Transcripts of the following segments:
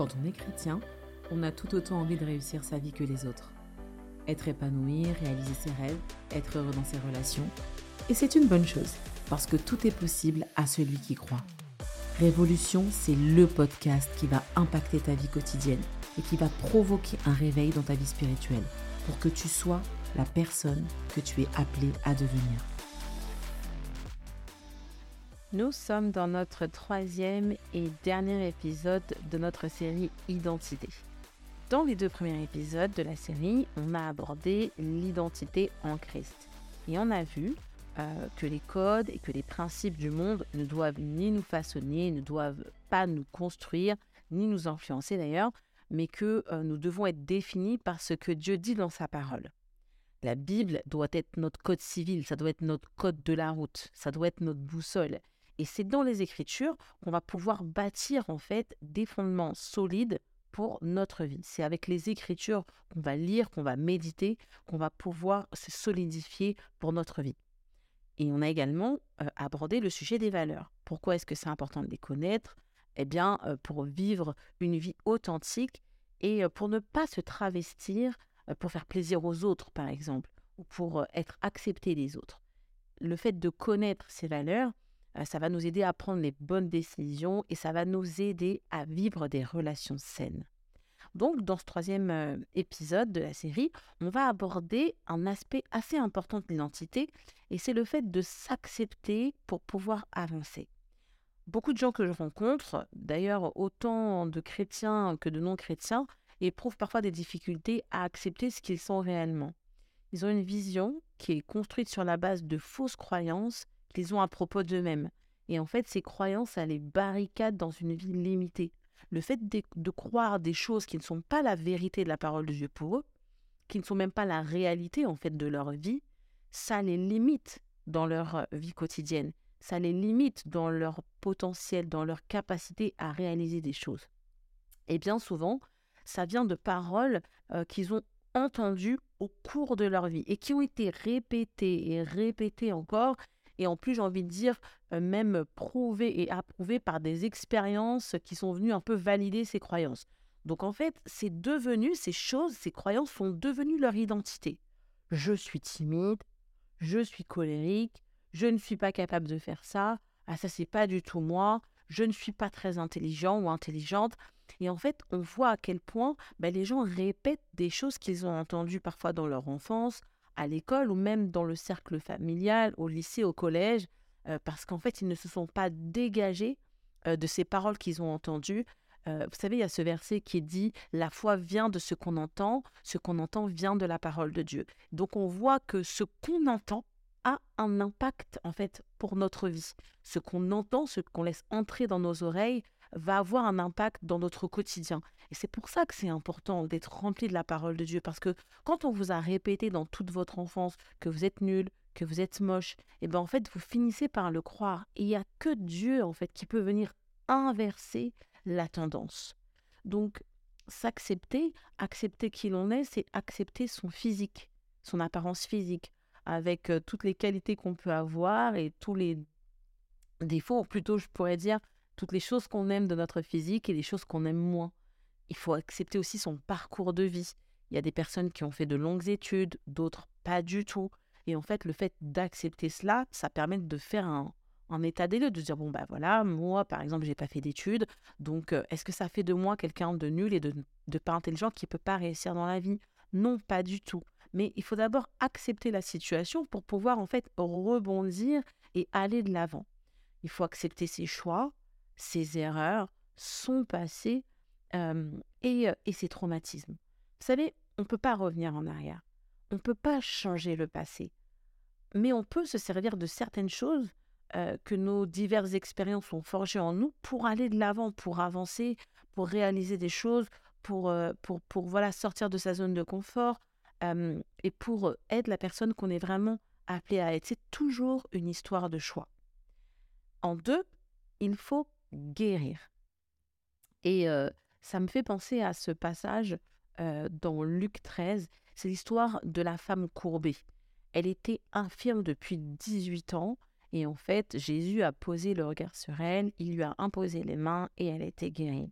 Quand on est chrétien, on a tout autant envie de réussir sa vie que les autres. Être épanoui, réaliser ses rêves, être heureux dans ses relations. Et c'est une bonne chose, parce que tout est possible à celui qui croit. Révolution, c'est le podcast qui va impacter ta vie quotidienne et qui va provoquer un réveil dans ta vie spirituelle pour que tu sois la personne que tu es appelé à devenir. Nous sommes dans notre troisième et dernier épisode de notre série Identité. Dans les deux premiers épisodes de la série, on a abordé l'identité en Christ. Et on a vu euh, que les codes et que les principes du monde ne doivent ni nous façonner, ne doivent pas nous construire, ni nous influencer d'ailleurs, mais que euh, nous devons être définis par ce que Dieu dit dans sa parole. La Bible doit être notre code civil, ça doit être notre code de la route, ça doit être notre boussole. Et c'est dans les Écritures qu'on va pouvoir bâtir en fait des fondements solides pour notre vie. C'est avec les Écritures qu'on va lire, qu'on va méditer, qu'on va pouvoir se solidifier pour notre vie. Et on a également euh, abordé le sujet des valeurs. Pourquoi est-ce que c'est important de les connaître? Eh bien, euh, pour vivre une vie authentique et euh, pour ne pas se travestir pour faire plaisir aux autres, par exemple, ou pour être accepté des autres. Le fait de connaître ces valeurs, ça va nous aider à prendre les bonnes décisions et ça va nous aider à vivre des relations saines. Donc, dans ce troisième épisode de la série, on va aborder un aspect assez important de l'identité et c'est le fait de s'accepter pour pouvoir avancer. Beaucoup de gens que je rencontre, d'ailleurs autant de chrétiens que de non-chrétiens, éprouvent parfois des difficultés à accepter ce qu'ils sont réellement. Ils ont une vision qui est construite sur la base de fausses croyances qu'ils ont à propos d'eux-mêmes. Et en fait, ces croyances, elles les barricadent dans une vie limitée. Le fait de, croire des choses qui ne sont pas la vérité de la parole de Dieu pour eux, qui ne sont même pas la réalité en fait de leur vie, ça les limite dans leur euh, vie quotidienne. Ça les limite dans leur potentiel, dans leur capacité à réaliser des choses. Et bien souvent, ça vient de paroles euh, qu'ils ont entendues au cours de leur vie et qui ont été répétées et répétées encore et en plus, j'ai envie de dire, euh, même prouvé et approuvé par des expériences qui sont venues un peu valider ces croyances. Donc en fait, c'est devenu, ces choses, ces croyances sont devenues leur identité. Je suis timide, je suis colérique, je ne suis pas capable de faire ça, ah ça c'est pas du tout moi, je ne suis pas très intelligent ou intelligente. Et en fait, on voit à quel point ben, les gens répètent des choses qu'ils ont entendues parfois dans leur enfance, à l'école ou même dans le cercle familial, au lycée, au collège, euh, parce qu'en fait, ils ne se sont pas dégagés euh, de ces paroles qu'ils ont entendues. Euh, vous savez, il y a ce verset qui dit La foi vient de ce qu'on entend, ce qu'on entend vient de la parole de Dieu. Donc on voit que ce qu'on entend a un impact en fait pour notre vie. Ce qu'on entend, ce qu'on laisse entrer dans nos oreilles va avoir un impact dans notre quotidien. Et c'est pour ça que c'est important d'être rempli de la parole de Dieu, parce que quand on vous a répété dans toute votre enfance que vous êtes nul, que vous êtes moche, et eh bien en fait vous finissez par le croire. Il n'y a que Dieu en fait qui peut venir inverser la tendance. Donc s'accepter, accepter qui l'on est, c'est accepter son physique, son apparence physique, avec euh, toutes les qualités qu'on peut avoir et tous les défauts, ou plutôt je pourrais dire toutes les choses qu'on aime de notre physique et les choses qu'on aime moins. Il faut accepter aussi son parcours de vie. Il y a des personnes qui ont fait de longues études, d'autres pas du tout. Et en fait, le fait d'accepter cela, ça permet de faire un, état des lieux, de dire bon bah voilà, moi par exemple, j'ai pas fait d'études, donc euh, est-ce que ça fait de moi quelqu'un de nul et de, de pas intelligent qui peut pas réussir dans la vie? Non, pas du tout. Mais il faut d'abord accepter la situation pour pouvoir en fait rebondir et aller de l'avant. Il faut accepter ses choix, ses erreurs, son passé et, et ses traumatismes. Vous savez, on ne peut pas revenir en arrière. On ne peut pas changer le passé. Mais on peut se servir de certaines choses que nos diverses expériences ont forgées en nous pour aller de l'avant, pour avancer, pour réaliser des choses, pour, pour, pour voilà, sortir de sa zone de confort et pour être la personne qu'on est vraiment appelé à être. C'est toujours une histoire de choix. En deux, il faut guérir. Et ça me fait penser à ce passage dans Luc 13. C'est l'histoire de la femme courbée. Elle était infirme depuis 18 ans. Et en fait, Jésus a posé le regard sur elle, il lui a imposé les mains et elle était guérie.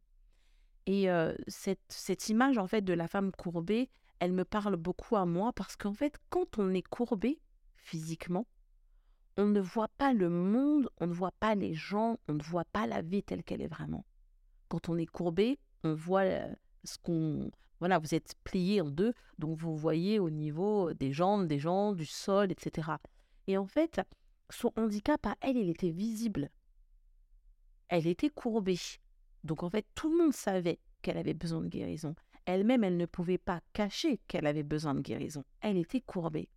Et cette, cette image, en fait, de la femme courbée, elle me parle beaucoup à moi parce qu'en fait, quand on est courbé physiquement, on ne voit pas le monde, on ne voit pas les gens, on ne voit pas la vie telle qu'elle est vraiment. Quand on est courbé, on voit ce qu'on... Voilà, vous êtes plié en deux, donc vous voyez au niveau des jambes, des jambes, du sol, etc. Et en fait, son handicap à elle, il était visible. Elle était courbée. Donc en fait, tout le monde savait qu'elle avait besoin de guérison. Elle-même, elle ne pouvait pas cacher qu'elle avait besoin de guérison. Elle était courbée.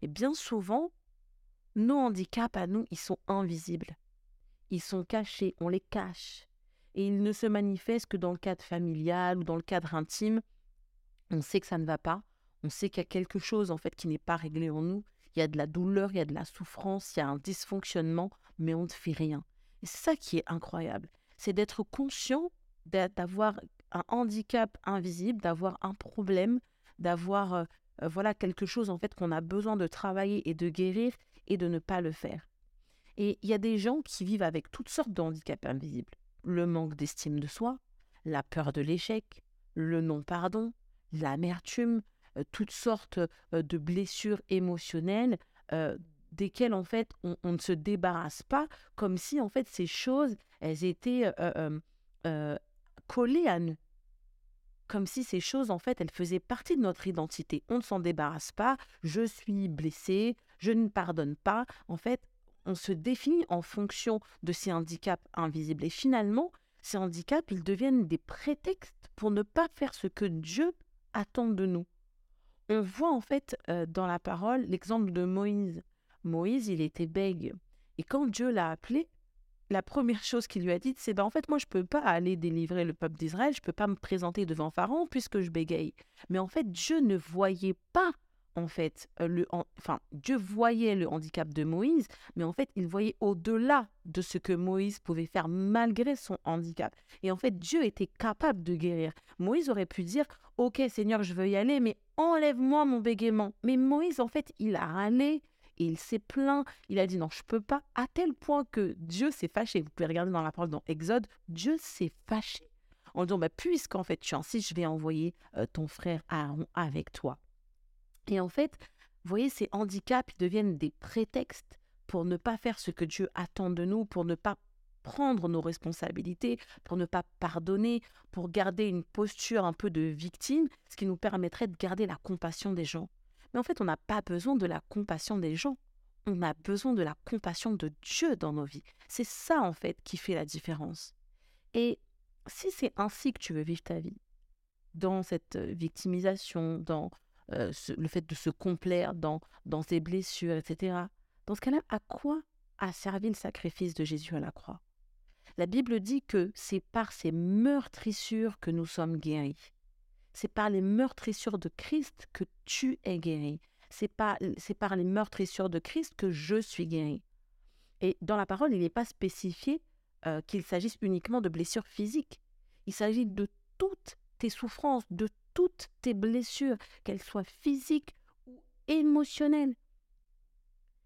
Et bien souvent, nos handicaps à nous, ils sont invisibles. Ils sont cachés, on les cache. Et ils ne se manifestent que dans le cadre familial ou dans le cadre intime. On sait que ça ne va pas. On sait qu'il y a quelque chose en fait qui n'est pas réglé en nous. Il y a de la douleur, il y a de la souffrance, il y a un dysfonctionnement, mais on ne fait rien. Et c'est ça qui est incroyable c'est d'être conscient d'avoir un handicap invisible, d'avoir un problème, d'avoir euh, euh, voilà quelque chose en fait qu'on a besoin de travailler et de guérir et de ne pas le faire. Et il y a des gens qui vivent avec toutes sortes de handicaps invisibles. Le manque d'estime de soi, la peur de l'échec, le non-pardon, l'amertume, euh, toutes sortes de blessures émotionnelles desquelles en fait on, on, ne se débarrasse pas, comme si en fait ces choses elles étaient collées à nous. Comme si ces choses, en fait, elles faisaient partie de notre identité. On ne s'en débarrasse pas. Je suis blessé, je ne pardonne pas. En fait, on se définit en fonction de ces handicaps invisibles. Et finalement, ces handicaps, ils deviennent des prétextes pour ne pas faire ce que Dieu attend de nous. On voit en fait dans la parole l'exemple de Moïse. Moïse, il était bègue. Et quand Dieu l'a appelé, la première chose qu'il lui a dite, c'est ben, en fait, moi, je ne peux pas aller délivrer le peuple d'Israël, je ne peux pas me présenter devant Pharaon puisque je bégaye. Mais en fait, Dieu ne voyait pas, en fait, euh, le, enfin, Dieu voyait le handicap de Moïse, mais en fait, il voyait au-delà de ce que Moïse pouvait faire malgré son handicap. Et en fait, Dieu était capable de guérir. Moïse aurait pu dire, ok, Seigneur, je veux y aller, mais enlève-moi mon bégaiement. Mais Moïse, en fait, il a râlé, il s'est plaint, il a dit non, je peux pas, à tel point que Dieu s'est fâché. Vous pouvez regarder dans la parole dans Exode, Dieu s'est fâché en disant bah, puisqu'en fait tu insistes, je vais envoyer euh, ton frère Aaron avec toi. Et en fait, vous voyez, ces handicaps deviennent des prétextes pour ne pas faire ce que Dieu attend de nous, pour ne pas prendre nos responsabilités, pour ne pas pardonner, pour garder une posture un peu de victime, ce qui nous permettrait de garder la compassion des gens. Mais en fait, on n'a pas besoin de la compassion des gens. On a besoin de la compassion de Dieu dans nos vies. C'est ça, en fait, qui fait la différence. Et si c'est ainsi que tu veux vivre ta vie, dans cette euh, victimisation, dans euh, le fait de se complaire dans, dans ses blessures, etc., dans ce cas-là, à quoi a servi le sacrifice de Jésus à la croix? La Bible dit que c'est par ses meurtrissures que nous sommes guéris. C'est par les meurtrissures de Christ que tu es guéri. C'est par les meurtrissures de Christ que je suis guéri. Et dans la parole, il n'est pas spécifié euh, qu'il s'agisse uniquement de blessures physiques. Il s'agit de toutes tes souffrances, de toutes tes blessures, qu'elles soient physiques ou émotionnelles.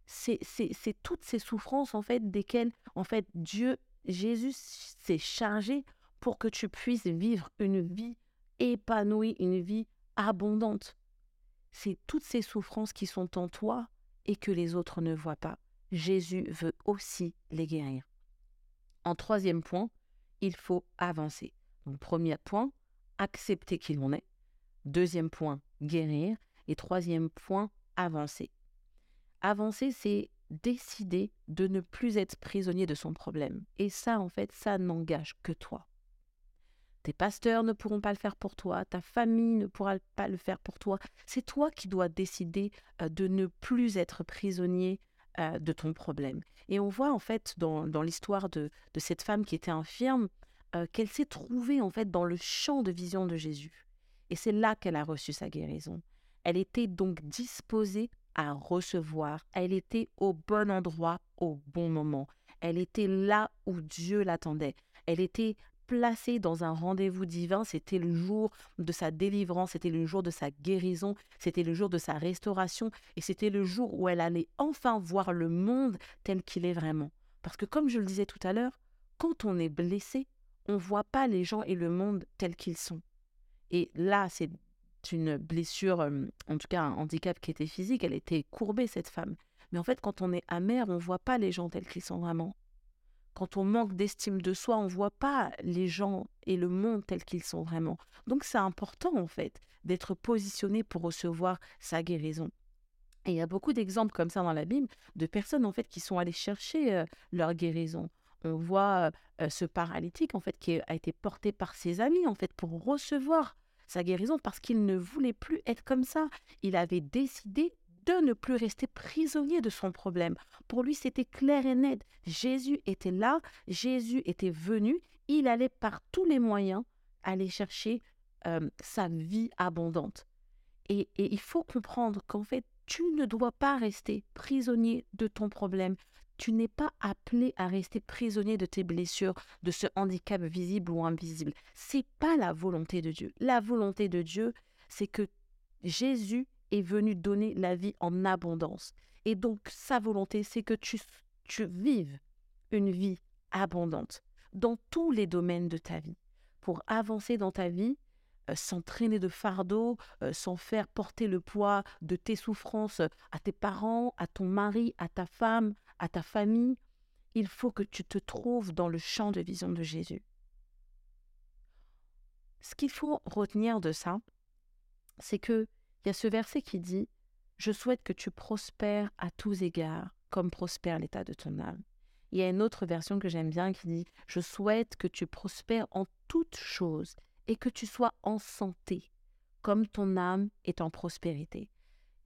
C'est toutes ces souffrances en fait desquelles en fait Dieu Jésus s'est chargé pour que tu puisses vivre une vie épanouie, une vie abondante. C'est toutes ces souffrances qui sont en toi et que les autres ne voient pas. Jésus veut aussi les guérir. En troisième point, il faut avancer. Donc, premier point, accepter qui l'on est. Deuxième point, guérir. Et troisième point, avancer. Avancer, c'est décider de ne plus être prisonnier de son problème. Et ça, en fait, ça n'engage que toi. Tes pasteurs ne pourront pas le faire pour toi, ta famille ne pourra pas le faire pour toi. C'est toi qui dois décider euh, de ne plus être prisonnier euh, de ton problème. Et on voit en fait dans, l'histoire de, cette femme qui était infirme euh, qu'elle s'est trouvée en fait dans le champ de vision de Jésus. Et c'est là qu'elle a reçu sa guérison. Elle était donc disposée à recevoir. Elle était au bon endroit au bon moment. Elle était là où Dieu l'attendait. Elle était placée dans un rendez-vous divin. C'était le jour de sa délivrance, c'était le jour de sa guérison, c'était le jour de sa restauration et c'était le jour où elle allait enfin voir le monde tel qu'il est vraiment. Parce que comme je le disais tout à l'heure, quand on est blessé, on ne voit pas les gens et le monde tels qu'ils sont. Et là, c'est une blessure, en tout cas un handicap qui était physique, elle était courbée, cette femme. Mais en fait, quand on est amer, on ne voit pas les gens tels qu'ils sont vraiment. Quand on manque d'estime de soi, on ne voit pas les gens et le monde tels qu'ils sont vraiment. Donc c'est important, en fait, d'être positionné pour recevoir sa guérison. Et il y a beaucoup d'exemples comme ça dans la Bible de personnes en fait qui sont allées chercher leur guérison. On voit ce paralytique en fait qui a été porté par ses amis en fait pour recevoir sa guérison parce qu'il ne voulait plus être comme ça. Il avait décidé de ne plus rester prisonnier de son problème. Pour lui, c'était clair et net. Jésus était là, Jésus était venu, il allait par tous les moyens aller chercher sa vie abondante. et il faut comprendre qu'en fait, tu ne dois pas rester prisonnier de ton problème. Tu n'es pas appelé à rester prisonnier de tes blessures, de ce handicap visible ou invisible. C'est pas la volonté de Dieu. La volonté de Dieu, c'est que Jésus est venu donner la vie en abondance. Et donc sa volonté, c'est que tu, tu vives une vie abondante dans tous les domaines de ta vie. Pour avancer dans ta vie, euh, sans traîner de fardeau, euh, sans faire porter le poids de tes souffrances à tes parents, à ton mari, à ta femme, à ta famille. Il faut que tu te trouves dans le champ de vision de Jésus. Ce qu'il faut retenir de ça, c'est que il y a ce verset qui dit Je souhaite que tu prospères à tous égards, comme prospère l'état de ton âme. Il y a une autre version que j'aime bien qui dit Je souhaite que tu prospères en toutes choses et que tu sois en santé, comme ton âme est en prospérité.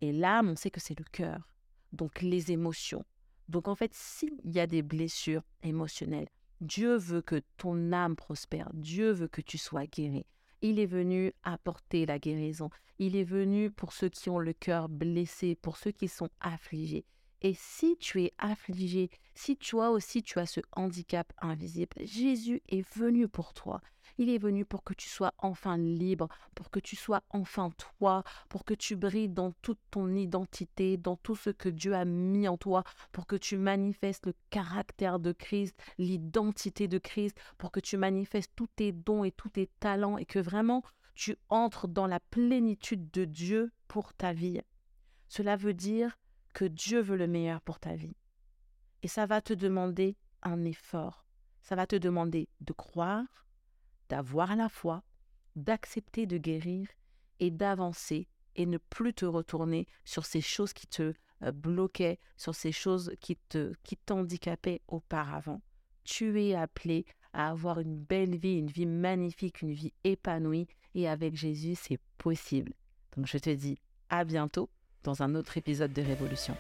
Et l'âme, on sait que c'est le cœur, donc les émotions. Donc en fait, s'il y a des blessures émotionnelles, Dieu veut que ton âme prospère, Dieu veut que tu sois guéri. Il est venu apporter la guérison. Il est venu pour ceux qui ont le cœur blessé, pour ceux qui sont affligés. Et si tu es affligé, si toi aussi tu as ce handicap invisible, Jésus est venu pour toi. Il est venu pour que tu sois enfin libre, pour que tu sois enfin toi, pour que tu brilles dans toute ton identité, dans tout ce que Dieu a mis en toi, pour que tu manifestes le caractère de Christ, l'identité de Christ, pour que tu manifestes tous tes dons et tous tes talents et que vraiment tu entres dans la plénitude de Dieu pour ta vie. Cela veut dire que Dieu veut le meilleur pour ta vie. Et ça va te demander un effort. Ça va te demander de croire, d'avoir la foi, d'accepter de guérir et d'avancer et ne plus te retourner sur ces choses qui te euh, bloquaient, sur ces choses qui te qui t'handicapaient auparavant. Tu es appelé à avoir une belle vie, une vie magnifique, une vie épanouie et avec Jésus, c'est possible. Donc je te dis à bientôt dans un autre épisode de Révolution.